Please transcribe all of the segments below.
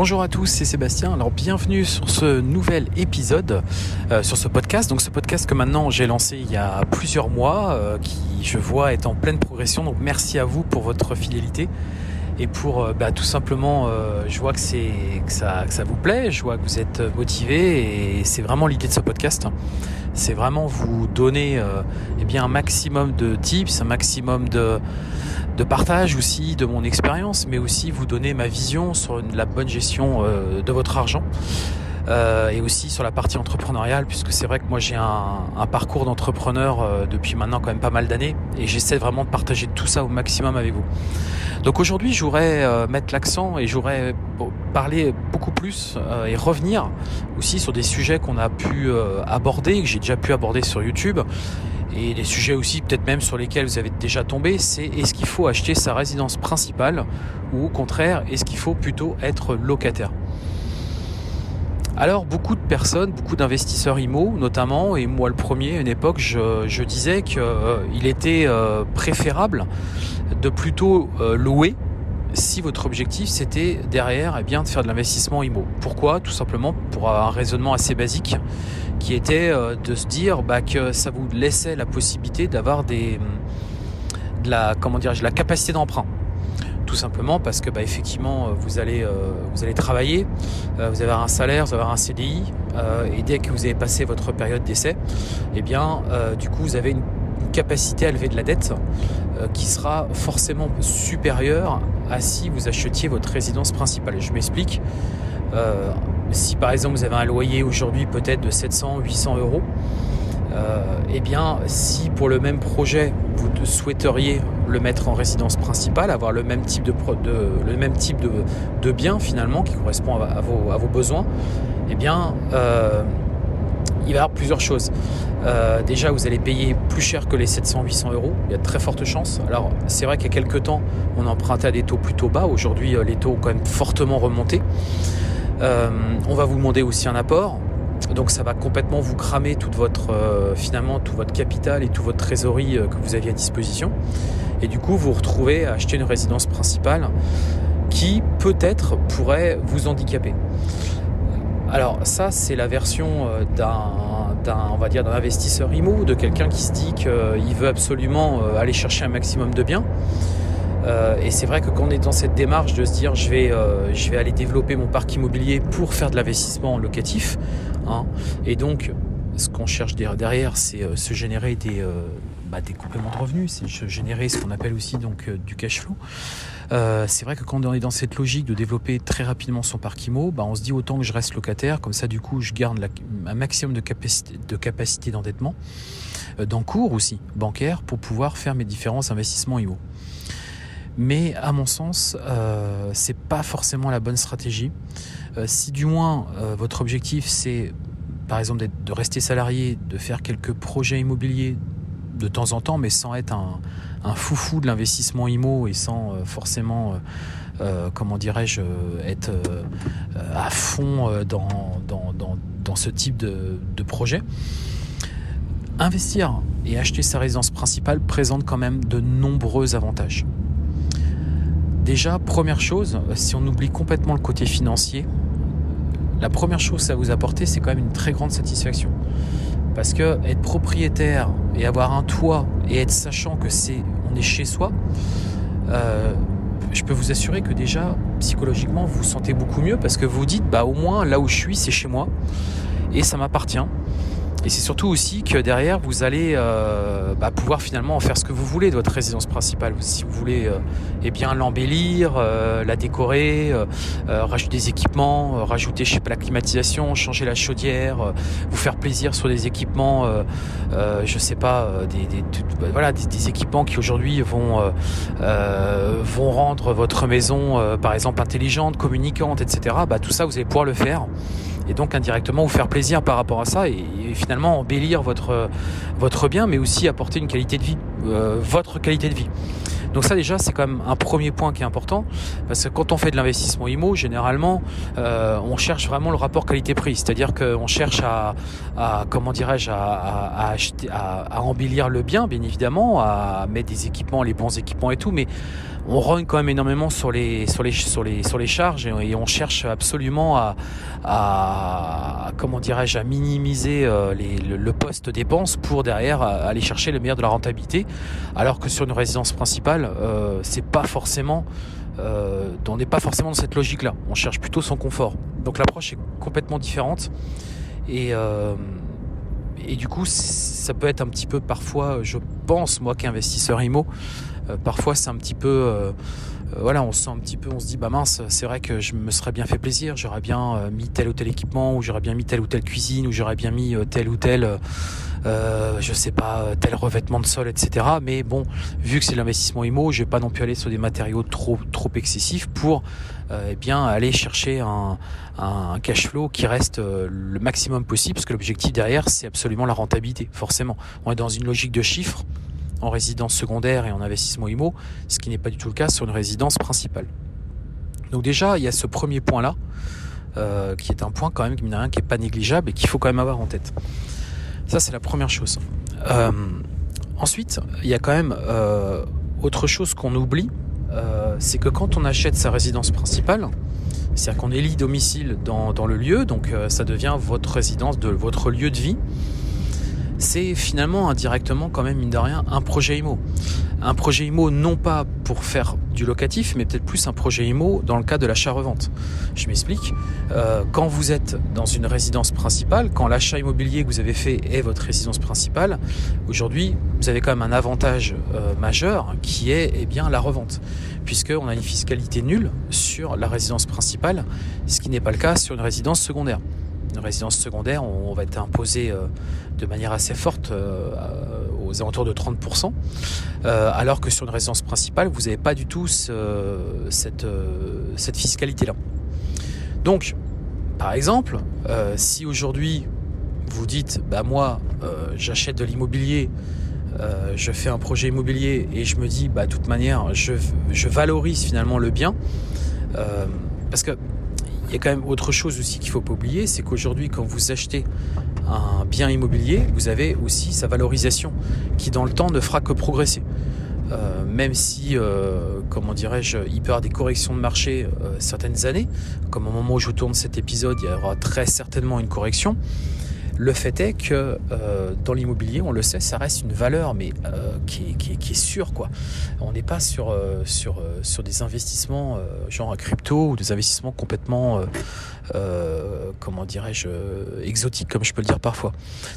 Bonjour à tous, c'est Sébastien. Alors bienvenue sur ce nouvel épisode, euh, sur ce podcast. Donc ce podcast que maintenant j'ai lancé il y a plusieurs mois, euh, qui je vois est en pleine progression. Donc merci à vous pour votre fidélité et pour euh, bah, tout simplement, je vois que c'est que ça, que ça vous plaît, je vois que vous êtes motivé et c'est vraiment l'idée de ce podcast. C'est vraiment vous donner eh bien un maximum de tips, un maximum de de partage aussi de mon expérience, mais aussi vous donner ma vision sur la bonne gestion euh, de votre argent. Euh, et aussi sur la partie entrepreneuriale, puisque c'est vrai que moi j'ai un, parcours d'entrepreneur euh, depuis maintenant quand même pas mal d'années, et j'essaie vraiment de partager tout ça au maximum avec vous. Donc aujourd'hui, je voudrais mettre l'accent et je voudrais parler beaucoup plus et revenir aussi sur des sujets qu'on a pu aborder, que j'ai déjà pu aborder sur YouTube, et les sujets aussi peut-être même sur lesquels vous avez déjà tombé, c'est est-ce qu'il faut acheter sa résidence principale ou au contraire, est-ce qu'il faut plutôt être locataire? Alors beaucoup de personnes, beaucoup d'investisseurs IMO notamment, et moi le premier à une époque, je, disais qu'il euh, était euh, préférable de plutôt euh, louer si votre objectif c'était derrière eh bien, de faire de l'investissement IMO. Pourquoi? Tout simplement pour un raisonnement assez basique qui était de se dire bah, que ça vous laissait la possibilité d'avoir des de la comment dire la capacité d'emprunt tout simplement parce que bah, effectivement vous allez euh, vous allez travailler euh, vous avez un salaire vous avez un CDI et dès que vous avez passé votre période d'essai eh bien du coup vous avez une, capacité à lever de la dette qui sera forcément supérieure à si vous achetiez votre résidence principale. Je m'explique si par exemple vous avez un loyer aujourd'hui peut-être de 700, 800 euros, euh, eh bien si pour le même projet vous souhaiteriez le mettre en résidence principale, avoir le même type de, bien finalement qui correspond à, vos, besoins, eh bien euh, il va y avoir plusieurs choses. Euh, déjà, vous allez payer plus cher que les 700-800 euros. Il y a de très fortes chances. Alors, c'est vrai qu'il y a quelques temps, on empruntait à des taux plutôt bas. Aujourd'hui, les taux ont quand même fortement remonté. Euh, on va vous demander aussi un apport. Donc ça va complètement vous cramer toute votre, euh, finalement tout votre capital et toute votre trésorerie euh, que vous aviez à disposition. Et du coup, vous retrouvez à acheter une résidence principale qui peut-être pourrait vous handicaper. Alors ça, c'est la version d'un, on va dire, d'un investisseur IMO, de quelqu'un qui se dit qu'il veut absolument aller chercher un maximum de biens. Euh, et c'est vrai que quand on est dans cette démarche de se dire je vais, euh, je vais aller développer mon parc immobilier pour faire de l'investissement locatif, hein, et donc ce qu'on cherche derrière, c'est euh, se générer des, bah, des compléments de revenus, c'est générer ce qu'on appelle aussi donc du cash flow. c'est vrai que quand on est dans cette logique de développer très rapidement son parc immo, bah, on se dit autant que je reste locataire, comme ça du coup je garde un maximum de capacité de capacité d'endettement, d'encours aussi bancaire pour pouvoir faire mes différents investissements IMO. Mais à mon sens, euh, c'est pas forcément la bonne stratégie. Euh, si du moins euh, votre objectif c'est par exemple de rester salarié, de faire quelques projets immobiliers de temps en temps, mais sans être un, foufou de l'investissement IMO et sans forcément, comment dirais-je, être à fond dans, dans, ce type de projet. Investir et acheter sa résidence principale présente quand même de nombreux avantages. Déjà, première chose, si on oublie complètement le côté financier, la première chose que ça vous apporter, c'est quand même une très grande satisfaction. Parce que être propriétaire et avoir un toit et être sachant que c'est on est chez soi, euh, je peux vous assurer que déjà psychologiquement vous vous sentez beaucoup mieux parce que vous dites bah au moins là où je suis c'est chez moi et ça m'appartient Et c'est surtout aussi que derrière, vous allez euh, bah, pouvoir finalement en faire ce que vous voulez de votre résidence principale. Si vous voulez euh, eh bien l'embellir, euh, la décorer, rajouter des équipements, rajouter je sais pas, la climatisation, changer la chaudière, vous faire plaisir sur des équipements, je sais pas, des, des bah, voilà, des, équipements qui aujourd'hui vont vont rendre votre maison, par exemple, intelligente, communicante, etc. Bah, tout ça, vous allez pouvoir le faire et donc indirectement vous faire plaisir par rapport à ça et, finalement embellir votre, votre bien, mais aussi apporter une qualité de vie, euh, votre qualité de vie. Donc ça déjà c'est quand même un premier point qui est important parce que quand on fait de l'investissement IMO généralement euh, on cherche vraiment le rapport qualité-prix, c'est-à-dire qu'on cherche à, comment dirais-je à, à, embellir le bien bien évidemment, à mettre des équipements, les bons équipements et tout, mais on rogne quand même énormément sur les charges et, on cherche absolument à, comment dirais-je à minimiser euh, le, poste dépense pour derrière aller chercher le meilleur de la rentabilité. Alors que sur une résidence principale euh, c'est pas forcément euh, on n'est pas forcément dans cette logique là on cherche plutôt son confort. Donc l'approche est complètement différente. Et euh, et du coup, ça peut être un petit peu parfois, je pense, moi qui investisseur IMO, euh, parfois c'est un petit peu euh, euh, voilà, on se sent un petit peu, on se dit bah mince, c'est vrai que je me serais bien fait plaisir, j'aurais bien mis tel ou tel équipement, ou j'aurais bien mis telle ou telle cuisine, ou j'aurais bien mis tel ou tel, euh, je sais pas, tel revêtement de sol, etc. Mais bon, vu que c'est l'investissement IMO, je vais pas non plus aller sur des matériaux trop trop excessifs pour eh bien aller chercher un, un cash flow qui reste le maximum possible, parce que l'objectif derrière, c'est absolument la rentabilité, forcément. On est dans une logique de chiffres en résidence secondaire et en investissement IMO, ce qui n'est pas du tout le cas sur une résidence principale. Donc déjà, il y a ce premier point-là, euh, qui est un point quand même, qui n'est pas négligeable et qu'il faut quand même avoir en tête. Ça, c'est la première chose. Euh, ensuite, il y a quand même euh, autre chose qu'on oublie, c'est que quand on achète sa résidence principale, c'est-à-dire qu'on élit domicile dans, dans, le lieu, donc ça devient votre résidence, de votre lieu de vie c'est finalement indirectement quand même mine de rien un projet IMO. Un projet IMO non pas pour faire du locatif, mais peut-être plus un projet IMO dans le cas de l'achat-revente. Je m'explique. Euh, quand vous êtes dans une résidence principale, quand l'achat immobilier que vous avez fait est votre résidence principale, aujourd'hui vous avez quand même un avantage euh, majeur qui est eh bien la revente, puisqu'on a une fiscalité nulle sur la résidence principale, ce qui n'est pas le cas sur une résidence secondaire une résidence secondaire, on, va être imposé euh, de manière assez forte euh, aux alentours de 30%, euh, alors que sur une résidence principale, vous n'avez pas du tout cette, fiscalité-là. Donc, par exemple, si aujourd'hui vous dites, bah moi, j'achète de l'immobilier, je fais un projet immobilier et je me dis, bah de toute manière, je valorise finalement le bien, parce que il y a quand même autre chose aussi qu'il faut pas oublier, c'est qu'aujourd'hui, quand vous achetez un bien immobilier, vous avez aussi sa valorisation qui, dans le temps, ne fera que progresser. Euh, même si, euh, comment dirais-je, il peut y avoir des corrections de marché euh, certaines années, comme au moment où je tourne cet épisode, il y aura très certainement une correction. Le fait est que euh, dans l'immobilier, on le sait, ça reste une valeur, mais euh, qui, est, sûre. Quoi. On n'est pas sur, euh, sur, sur des investissements genre crypto ou des investissements complètement, comment dirais-je, exotiques, comme je peux le dire parfois.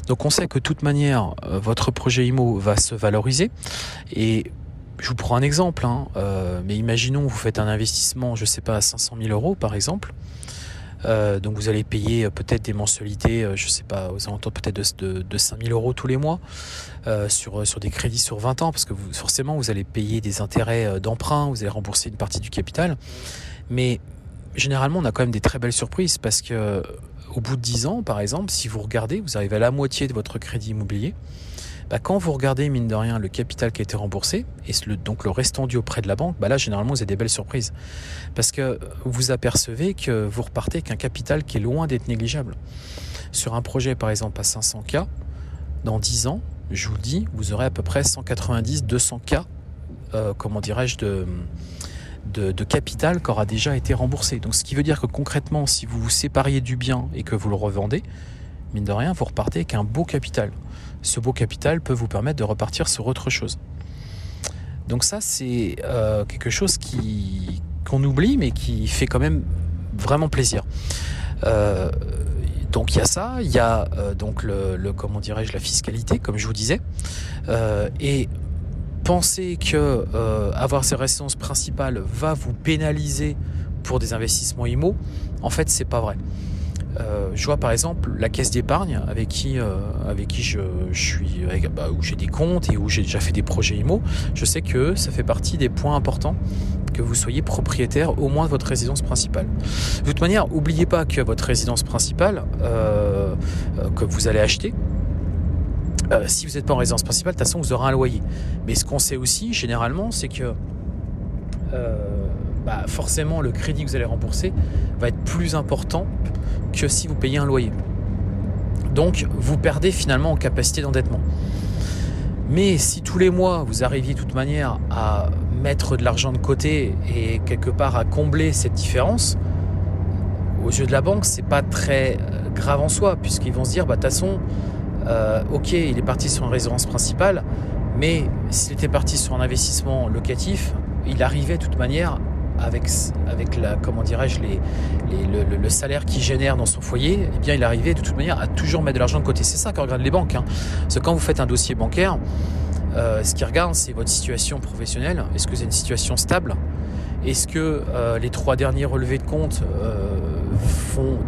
Donc on sait que de toute manière, votre projet IMO va se valoriser. Et je vous prends un exemple, hein, mais imaginons vous faites un investissement, je ne sais pas, à 500 000 euros par exemple. Euh, donc vous allez payer euh, peut-être des mensualités, euh, je sais pas, aux alentours peut-être de, de, 5000 euros tous les mois sur, des crédits sur 20 ans, parce que forcément vous allez payer des intérêts d'emprunt, vous allez rembourser une partie du capital. Mais généralement on a quand même des très belles surprises parce que au bout de 10 ans, par exemple, si vous regardez, vous arrivez à la moitié de votre crédit immobilier. Bah, quand vous regardez, mine de rien, le capital qui a été remboursé, et le, donc le restant dû auprès de la banque, bah là, généralement, vous avez des belles surprises. Parce que vous apercevez que vous repartez avec un capital qui est loin d'être négligeable. Sur un projet, par exemple, à 500K, dans 10 ans, je vous dis, vous aurez à peu près 190, 200K, euh, comment dirais-je, de, de, capital qui aura déjà été remboursé. Donc ce qui veut dire que concrètement, si vous vous sépariez du bien et que vous le revendez, mine de rien, vous repartez avec un beau capital ce beau capital peut vous permettre de repartir sur autre chose. Donc ça, c'est euh, quelque chose qui qu'on oublie, mais qui fait quand même vraiment plaisir. Euh, Donc il y a ça, il y a donc le, comment dirais-je la fiscalité, comme je vous disais, et penser que avoir ces résidences principales va vous pénaliser pour des investissements IMO, en fait c'est pas vrai. Euh, je vois par exemple la caisse d'épargne avec qui, euh, avec qui je, suis, bah, où j'ai des comptes et où j'ai déjà fait des projets IMO. Je sais que ça fait partie des points importants que vous soyez propriétaire au moins de votre résidence principale. De toute manière, n'oubliez pas que votre résidence principale euh, que vous allez acheter, si vous n'êtes pas en résidence principale, de toute façon, vous aurez un loyer. Mais ce qu'on sait aussi, généralement, c'est que bah, forcément, le crédit que vous allez rembourser va être plus important que si vous payez un loyer. Donc vous perdez finalement en capacité d'endettement. Mais si tous les mois vous arriviez de toute manière à mettre de l'argent de côté et quelque part à combler cette différence, aux yeux de la banque, c'est pas très euh, grave en soi, puisqu'ils vont se dire, bah de toute façon, euh, ok, il est parti sur une résidence principale, mais s'il était parti sur un investissement locatif, il arrivait de toute manière avec, avec la, comment dirais-je, les, le, salaire qu'il génère dans son foyer, eh bien, il arrivait de toute manière à toujours mettre de l'argent de côté. C'est ça que regardent les banques. Hein. Parce que quand vous faites un dossier bancaire, euh, ce qu'ils regardent, c'est votre situation professionnelle. Est-ce que c'est une situation stable? Est-ce que euh, les trois derniers relevés de compte euh,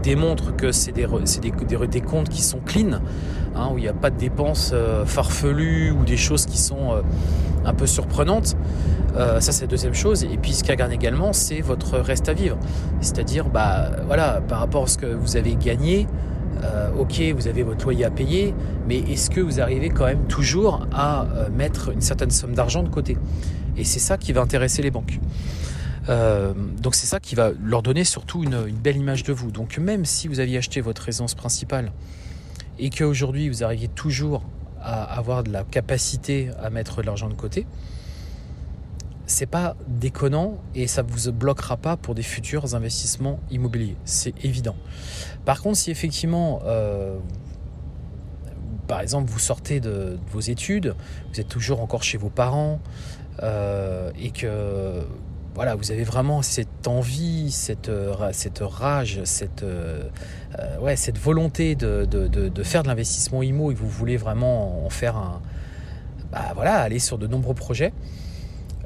démontrent que c'est des, comptes qui sont clean, hein, où il n'y a pas de dépenses farfelues ou des choses qui sont un peu surprenantes euh, ça, c'est la deuxième chose. Et puis, ce qui regarde également, c'est votre reste à vivre. C'est-à-dire, bah, voilà, par rapport à ce que vous avez gagné, euh, ok, vous avez votre loyer à payer, mais est-ce que vous arrivez quand même toujours à euh, mettre une certaine somme d'argent de côté? Et c'est ça qui va intéresser les banques. Donc c'est ça qui va leur donner surtout une, belle image de vous. Donc même si vous aviez acheté votre résidence principale et qu'aujourd'hui vous arriviez toujours à avoir de la capacité à mettre de l'argent de côté, c'est pas déconnant et ça vous bloquera pas pour des futurs investissements immobiliers, c'est évident. Par contre, si effectivement, euh, par exemple, vous sortez de, vos études, vous êtes toujours encore chez vos parents euh, et que voilà, vous avez vraiment cette envie, cette, cette rage, cette, euh, cette volonté de, faire de l'investissement IMO et vous voulez vraiment en faire un, bah, voilà, aller sur de nombreux projets.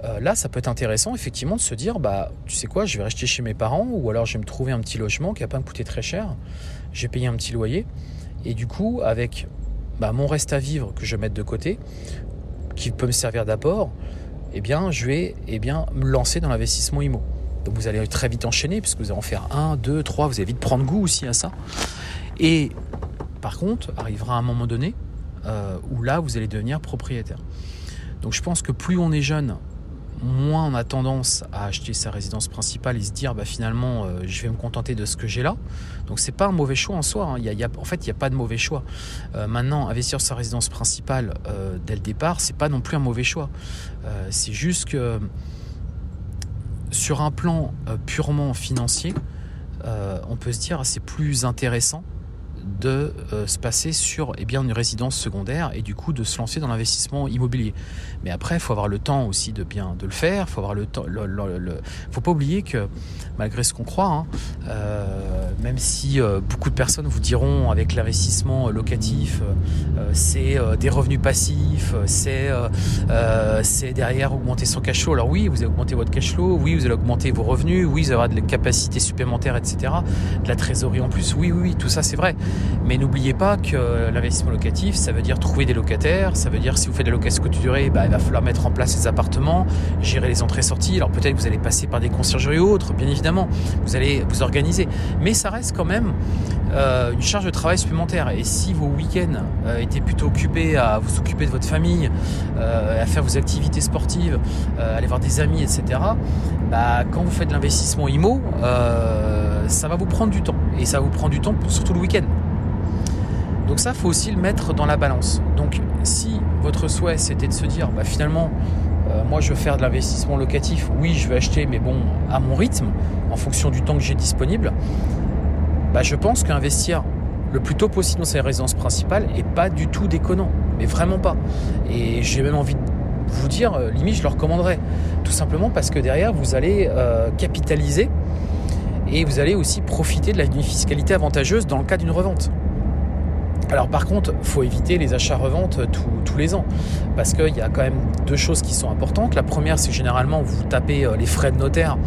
Euh, là, ça peut être intéressant effectivement de se dire, bah, tu sais quoi, je vais rester chez mes parents ou alors je vais me trouver un petit logement qui va pas me coûter très cher. J'ai payé un petit loyer et du coup, avec bah, mon reste à vivre que je vais mettre de côté, qui peut me servir d'apport, eh bien, je vais eh bien, me lancer dans l'investissement IMO. Donc vous allez très vite enchaîner puisque vous allez en faire un, deux, trois, vous allez vite prendre goût aussi à ça. Et par contre, arrivera un moment donné euh, où là, vous allez devenir propriétaire. Donc je pense que plus on est jeune, moins on a tendance à acheter sa résidence principale et se dire bah, finalement euh, je vais me contenter de ce que j'ai là. Donc c'est pas un mauvais choix en soi. Hein. En fait, il n'y a pas de mauvais choix. Euh, maintenant, investir sa résidence principale euh, dès le départ, c'est pas non plus un mauvais choix. c'est juste que sur un plan purement financier, on peut se dire c'est plus intéressant de euh, se passer sur eh bien, une résidence secondaire et du coup de se lancer dans l'investissement immobilier. Mais après, il faut avoir le temps aussi de bien de le faire. Faut avoir le temps. Faut pas oublier que malgré ce qu'on croit, hein, euh, même si euh, beaucoup de personnes vous diront avec l'investissement locatif, c'est des revenus passifs, c'est derrière augmenter son cash flow. Alors oui, vous allez augmenter votre cash flow, oui, vous allez augmenter vos revenus, oui, vous allez avoir des capacités supplémentaires, etc. De la trésorerie en plus, oui, oui tout ça c'est vrai. Mais n'oubliez pas que l'investissement locatif, ça veut dire trouver des locataires, ça veut dire si vous faites des locations courte durée, bah, il va falloir mettre en place ces appartements, gérer les entrées-sorties. Alors peut-être que vous allez passer par des conciergeries ou autres, bien évidemment, vous allez vous organiser. Mais ça reste quand même euh, une charge de travail supplémentaire. Et si vos week-ends euh, étaient plutôt occupés à vous occuper de votre famille, euh, à faire vos activités sportives, aller voir des amis, etc., bah, quand vous faites de l'investissement IMO, ça va vous prendre du temps. Et ça vous prend du temps, surtout le week-end. Donc ça, faut aussi le mettre dans la balance. Donc si votre souhait c'était de se dire, bah, finalement, euh, moi je veux faire de l'investissement locatif, oui je vais acheter, mais bon, à mon rythme, en fonction du temps que j'ai disponible, bah, je pense qu'investir le plus tôt possible dans sa résidence principale est pas du tout déconnant, mais vraiment pas. Et j'ai même envie de vous dire, euh, limite je le recommanderais, tout simplement parce que derrière vous allez euh, capitaliser Et vous allez aussi profiter de la fiscalité avantageuse dans le cas d'une revente. Alors par contre, faut éviter les achats-reventes tous les ans, parce qu'il y a quand même deux choses qui sont importantes. La première, c'est généralement vous tapez euh, les frais de notaire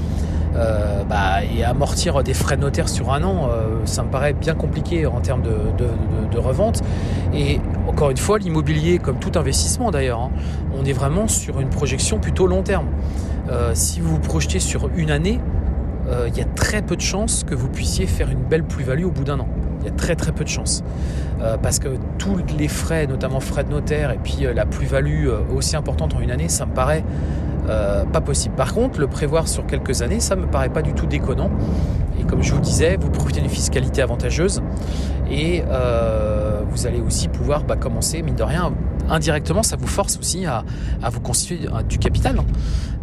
euh, bah, et amortir des frais de notaire sur un an, euh, ça me paraît bien compliqué en termes de, revente. Et encore une fois, l'immobilier, comme tout investissement d'ailleurs, hein, on est vraiment sur une projection plutôt long terme. si vous vous projetez sur une année, il y a très peu de chances que vous puissiez faire une belle plus-value au bout d'un an. Il y a très très peu de chances. Euh, parce que tous les frais, notamment frais de notaire, et puis euh, la plus-value euh, aussi importante en une année, ça me paraît pas possible. Par contre, le prévoir sur quelques années, ça me paraît pas du tout déconnant. Et comme je vous disais, vous profitez d'une fiscalité avantageuse et vous allez aussi pouvoir bah, commencer, mine de rien, indirectement, ça vous force aussi à, vous constituer du capital. Hein.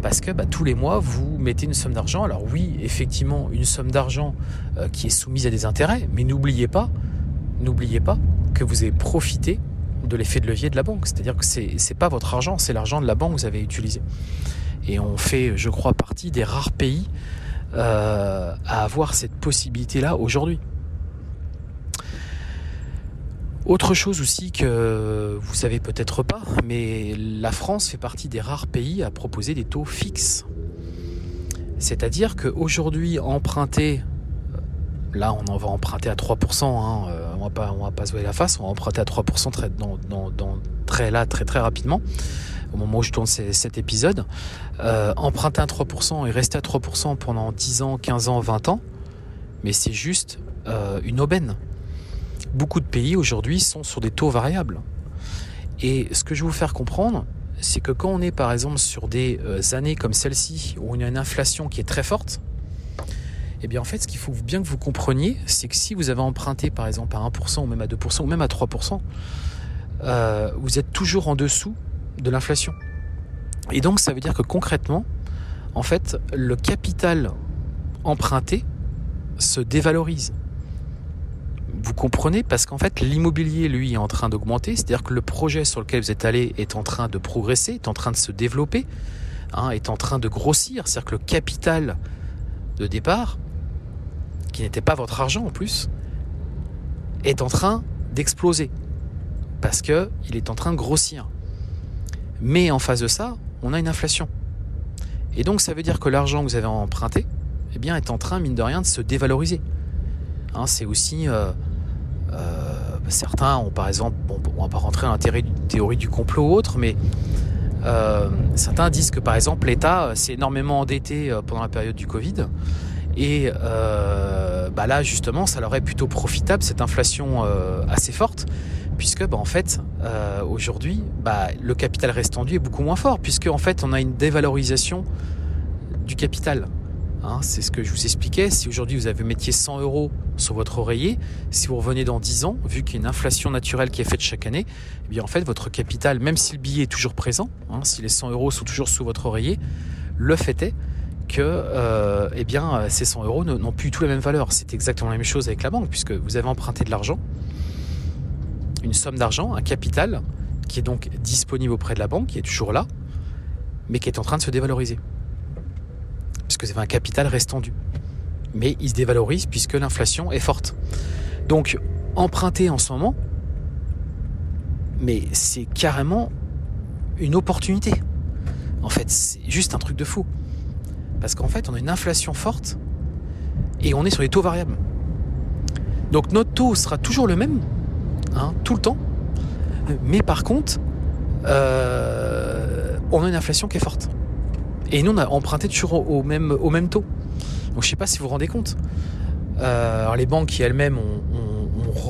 parce que bah, tous les mois, vous mettez une somme d'argent. Alors oui, effectivement, une somme d'argent qui est soumise à des intérêts, mais n'oubliez pas n'oubliez pas que vous avez profité de l'effet de levier de la banque. C'est-à-dire que ce n'est pas votre argent, c'est l'argent de la banque que vous avez utilisé. Et on fait, je crois, partie des rares pays euh, à avoir cette possibilité-là aujourd'hui. Autre chose aussi que vous savez peut-être pas, mais la France fait partie des rares pays à proposer des taux fixes. C'est-à-dire qu'aujourd'hui, emprunter Là, on en va emprunter à 3%. Hein, euh, on va pas, on va pas se voir la face. On va emprunter à 3% très, dans, très là, très rapidement. Au moment où je tourne cet épisode, euh, emprunter à 3% et rester à 3% pendant 10 ans, 15 ans, 20 ans, mais c'est juste euh, une aubaine. Beaucoup de pays aujourd'hui sont sur des taux variables. Et ce que je vais vous faire comprendre, c'est que quand on est par exemple sur des années comme celle-ci, où on a une inflation qui est très forte, eh bien en fait ce qu'il faut bien que vous compreniez, c'est que si vous avez emprunté par exemple à 1% ou même à 2% ou même à 3%, euh, vous êtes toujours en dessous de l'inflation. Et donc ça veut dire que concrètement, en fait, le capital emprunté se dévalorise. Vous comprenez? Parce qu'en fait, l'immobilier, lui, est en train d'augmenter. C'est-à-dire que le projet sur lequel vous êtes allé est en train de progresser, est en train de se développer, hein, est en train de grossir. C'est-à-dire que le capital de départ qui n'était pas votre argent en plus, est en train d'exploser. Parce que il est en train de grossir. Mais en face de ça, on a une inflation. Et donc ça veut dire que l'argent que vous avez emprunté, eh bien, est en train, mine de rien, de se dévaloriser. Hein, c'est aussi... Euh, euh, certains ont par exemple, bon, on va pas rentrer dans la théorie du complot ou autre, mais euh, certains disent que par exemple l'État s'est énormément endetté pendant la période du Covid et euh, bah là, justement, ça leur est plutôt profitable, cette inflation euh, assez forte, puisque bah, en fait, euh, aujourd'hui, bah, le capital restendu est beaucoup moins fort, puisque en fait, on a une dévalorisation du capital. Hein, c'est ce que je vous expliquais. Si aujourd'hui vous avez métier 100 euros sur votre oreiller, si vous revenez dans 10 ans, vu qu'il y a une inflation naturelle qui est faite chaque année, eh bien en fait votre capital, même si le billet est toujours présent, hein, si les 100 euros sont toujours sous votre oreiller, le fait est que euh, eh bien, ces 100 euros n'ont plus tout la même valeur. C'est exactement la même chose avec la banque, puisque vous avez emprunté de l'argent, une somme d'argent, un capital, qui est donc disponible auprès de la banque, qui est toujours là, mais qui est en train de se dévaloriser. Puisque c'est un capital restendu. Mais il se dévalorise puisque l'inflation est forte. Donc, emprunter en ce moment, mais c'est carrément une opportunité. En fait, c'est juste un truc de fou. Parce qu'en fait, on a une inflation forte et on est sur les taux variables. Donc notre taux sera toujours le même, hein, tout le temps. Mais par contre, euh, on a une inflation qui est forte. Et nous, on a emprunté toujours au même, au même taux. Donc je ne sais pas si vous vous rendez compte. Euh, alors les banques qui elles-mêmes ont,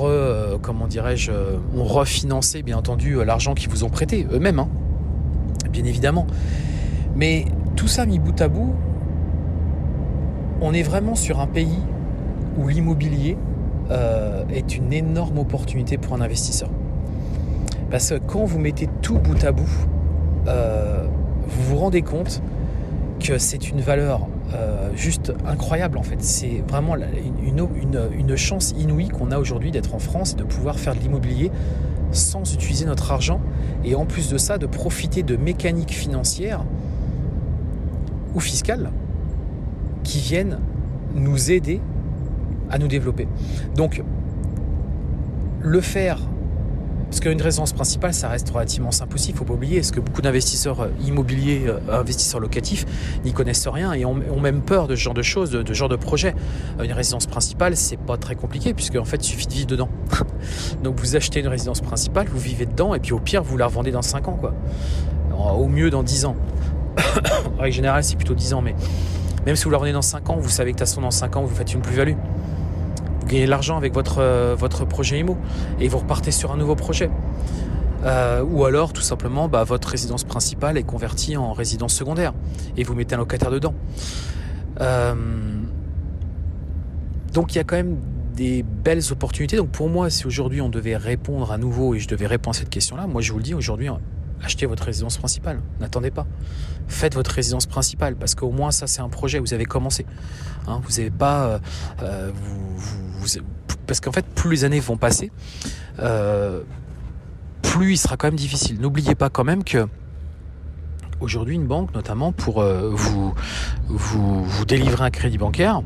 euh, dirais-je, ont refinancé bien entendu l'argent qu'ils vous ont prêté eux-mêmes, hein, bien évidemment. Mais tout ça mis bout à bout, on est vraiment sur un pays où l'immobilier euh, est une énorme opportunité pour un investisseur. Parce que quand vous mettez tout bout à bout, euh, vous vous rendez compte que c'est une valeur euh, juste incroyable en fait. C'est vraiment une, chance inouïe qu'on a aujourd'hui d'être en France et de pouvoir faire de l'immobilier sans utiliser notre argent et en plus de ça de profiter de mécaniques financières ou fiscales qui viennent nous aider à nous développer. Donc, le faire parce qu'une résidence principale, ça reste relativement simple aussi. Il faut pas oublier, ce que beaucoup d'investisseurs euh, immobiliers, euh, investisseurs locatifs, n'y connaissent rien et ont, même peur de ce genre de choses, de, ce genre de projet. Euh, une résidence principale, c'est pas très compliqué puisque en fait, il suffit de vivre dedans. Donc vous achetez une résidence principale, vous vivez dedans et puis au pire, vous la revendez dans 5 ans, quoi. Au mieux dans 10 ans. en règle générale, c'est plutôt 10 ans, mais même si vous la revendez dans 5 ans, vous savez que de toute façon, dans 5 ans, vous faites une plus-value gagnez de l'argent avec votre, euh, projet IMO et vous repartez sur un nouveau projet. Euh, ou alors tout simplement bah, votre résidence principale est convertie en résidence secondaire et vous mettez un locataire dedans. Euh, donc il y a quand même des belles opportunités. Donc pour moi, si aujourd'hui on devait répondre à nouveau et je devais répondre à cette question-là, moi je vous le dis aujourd'hui, achetez votre résidence principale. N'attendez pas. Faites votre résidence principale parce qu'au moins ça c'est un projet. Vous avez commencé. Hein. vous n'avez pas, vous parce qu'en fait, plus les années vont passer, euh, plus il sera quand même difficile. N'oubliez pas quand même que aujourd'hui, une banque, notamment pour euh, vous, vous, vous délivrer un crédit bancaire,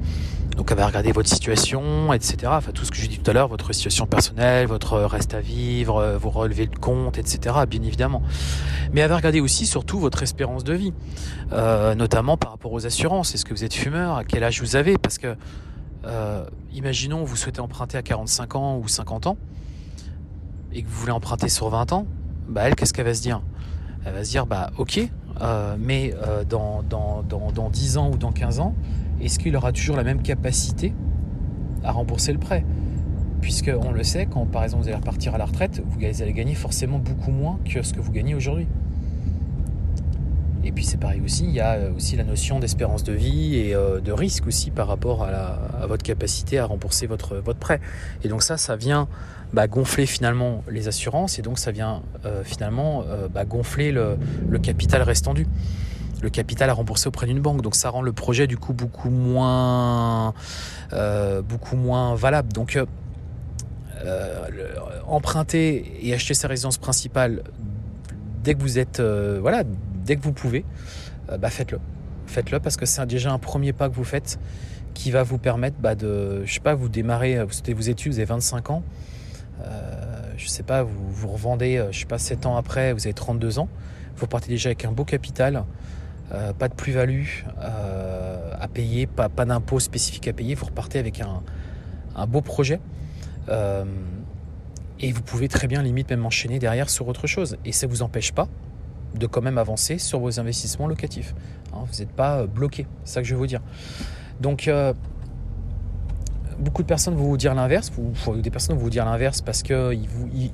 donc elle va regarder votre situation, etc. Enfin tout ce que j'ai dit tout à l'heure, votre situation personnelle, votre reste à vivre, euh, vos relevés de compte, etc. Bien évidemment. Mais elle va regarder aussi surtout votre espérance de vie, notamment par rapport aux assurances. Est-ce que vous êtes fumeur? À quel âge vous avez? Parce que euh, imaginons vous souhaitez emprunter à 45 ans ou 50 ans et que vous voulez emprunter sur 20 ans, bah elle, qu'est-ce qu'elle va se dire? Elle va se dire, bah ok, euh, mais euh, dans, dans, dans, dans 10 ans ou dans 15 ans, est-ce qu'il aura toujours la même capacité à rembourser le prêt? Puisque on le sait, quand par exemple vous allez repartir à la retraite, vous allez gagner forcément beaucoup moins que ce que vous gagnez aujourd'hui. Et puis c'est pareil aussi, il y a aussi la notion d'espérance de vie et euh, de risque aussi par rapport à, votre capacité à rembourser votre, prêt. Et donc ça, ça vient bah, gonfler finalement les assurances et donc ça vient euh, finalement euh, bah, gonfler le, capital restant dû. Le capital à rembourser auprès d'une banque. Donc ça rend le projet du coup beaucoup moins, beaucoup moins valable. Donc emprunter et acheter sa résidence principale dès que vous êtes voilà dès que vous pouvez, euh, bah faites-le. Faites-le parce que c'est déjà un premier pas que vous faites qui va vous permettre bah, de, je sais pas, vous démarrer, vous souhaitez vos études, vous avez 25 ans, euh, je sais pas, vous vous revendez, euh, je sais pas, 7 ans après, vous avez 32 ans, vous partez déjà avec un beau capital, euh, pas de plus-value à payer, pas, pas d'impôt spécifique à payer, vous repartez avec un, beau projet. et vous pouvez très bien limite même enchaîner derrière sur autre chose. Et ça ne vous empêche pas de quand même avancer sur vos investissements locatifs. Hein, vous n'êtes pas euh, bloqué, c'est ça que je veux vous dire. Donc, euh, beaucoup de personnes vont vous dire l'inverse, des personnes vont vous dire l'inverse parce qu'ils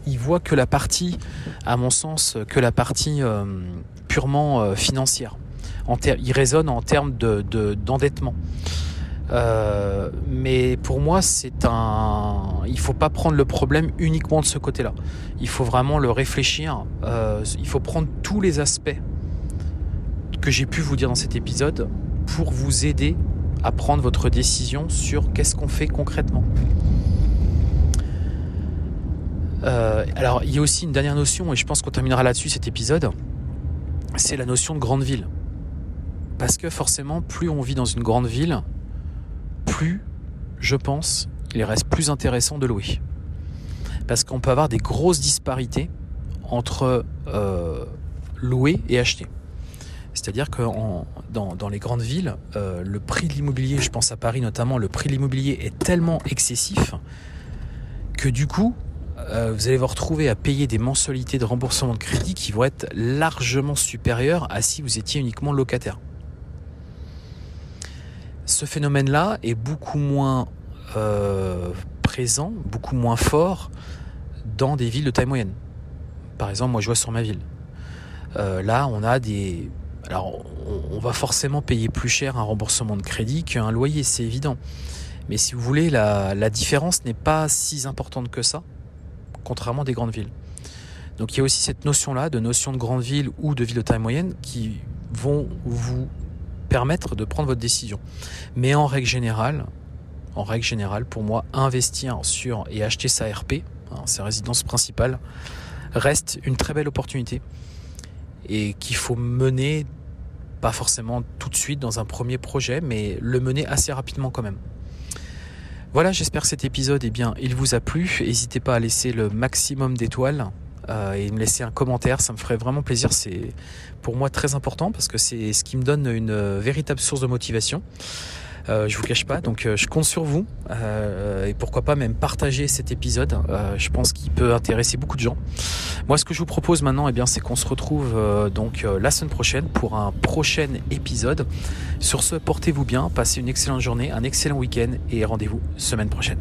ils, voient que la partie, à mon sens, que la partie euh, purement financière. En ils raisonnent en termes d'endettement. Euh, mais pour moi, c'est un. Il faut pas prendre le problème uniquement de ce côté-là. Il faut vraiment le réfléchir. Euh, il faut prendre tous les aspects que j'ai pu vous dire dans cet épisode pour vous aider à prendre votre décision sur qu'est-ce qu'on fait concrètement. Euh, alors, il y a aussi une dernière notion, et je pense qu'on terminera là-dessus cet épisode. C'est la notion de grande ville. Parce que forcément, plus on vit dans une grande ville, plus, je pense, il reste plus intéressant de louer. Parce qu'on peut avoir des grosses disparités entre euh, louer et acheter. C'est-à-dire que dans, les grandes villes, euh, le prix de l'immobilier, je pense à Paris notamment, le prix de l'immobilier est tellement excessif que du coup, euh, vous allez vous retrouver à payer des mensualités de remboursement de crédit qui vont être largement supérieures à si vous étiez uniquement locataire ce phénomène-là est beaucoup moins euh, présent, beaucoup moins fort dans des villes de taille moyenne. Par exemple, moi je vois sur ma ville. Euh, là, on a des... Alors, on, va forcément payer plus cher un remboursement de crédit qu'un loyer, c'est évident. Mais si vous voulez, la, la différence n'est pas si importante que ça, contrairement à des grandes villes. Donc il y a aussi cette notion-là, de notion de grande ville ou de ville de taille moyenne, qui vont vous permettre de prendre votre décision. Mais en règle générale, en règle générale, pour moi, investir sur et acheter sa RP, hein, sa résidence principale, reste une très belle opportunité et qu'il faut mener pas forcément tout de suite dans un premier projet, mais le mener assez rapidement quand même. Voilà, j'espère que cet épisode, eh bien, il vous a plu. N'hésitez pas à laisser le maximum d'étoiles euh, et me laisser un commentaire, ça me ferait vraiment plaisir. C'est pour moi très important parce que c'est ce qui me donne une véritable source de motivation. Euh, je vous cache pas, donc euh, je compte sur vous euh, et pourquoi pas même partager cet épisode. je pense qu'il peut intéresser beaucoup de gens. Moi, ce que je vous propose maintenant, eh bien, c'est qu'on se retrouve donc la semaine prochaine pour un prochain épisode. Sur ce, portez-vous bien, passez une excellente journée, un excellent week-end et rendez-vous semaine prochaine.